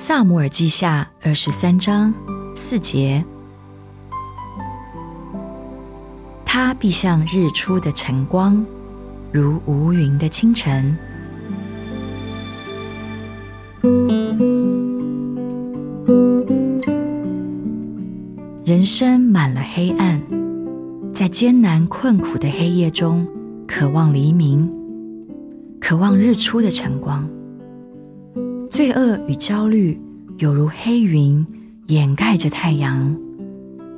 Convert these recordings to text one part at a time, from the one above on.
萨姆尔记下二十三章四节，他必像日出的晨光，如无云的清晨。人生满了黑暗，在艰难困苦的黑夜中，渴望黎明，渴望日出的晨光。罪恶与焦虑犹如黑云掩盖着太阳，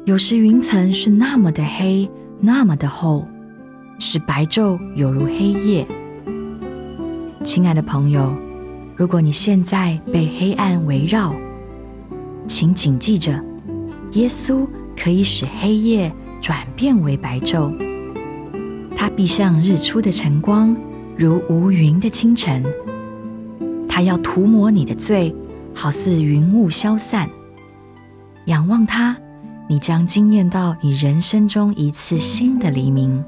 有时云层是那么的黑，那么的厚，使白昼犹如黑夜。亲爱的朋友，如果你现在被黑暗围绕，请谨记着，耶稣可以使黑夜转变为白昼，他必像日出的晨光，如无云的清晨。他要涂抹你的罪，好似云雾消散。仰望他，你将惊艳到你人生中一次新的黎明。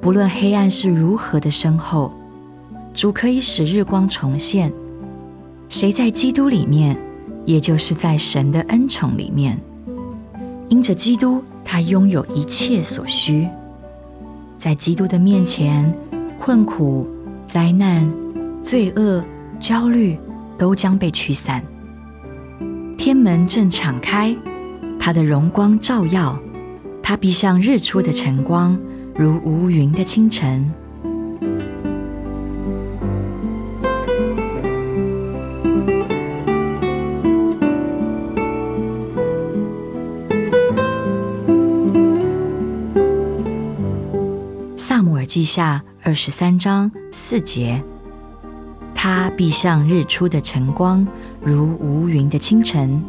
不论黑暗是如何的深厚，主可以使日光重现。谁在基督里面，也就是在神的恩宠里面。因着基督，他拥有一切所需。在基督的面前，困苦、灾难、罪恶。焦虑都将被驱散，天门正敞开，他的荣光照耀，他必像日出的晨光，如无云的清晨。萨姆尔记下二十三章四节。他必像日出的晨光，如无云的清晨。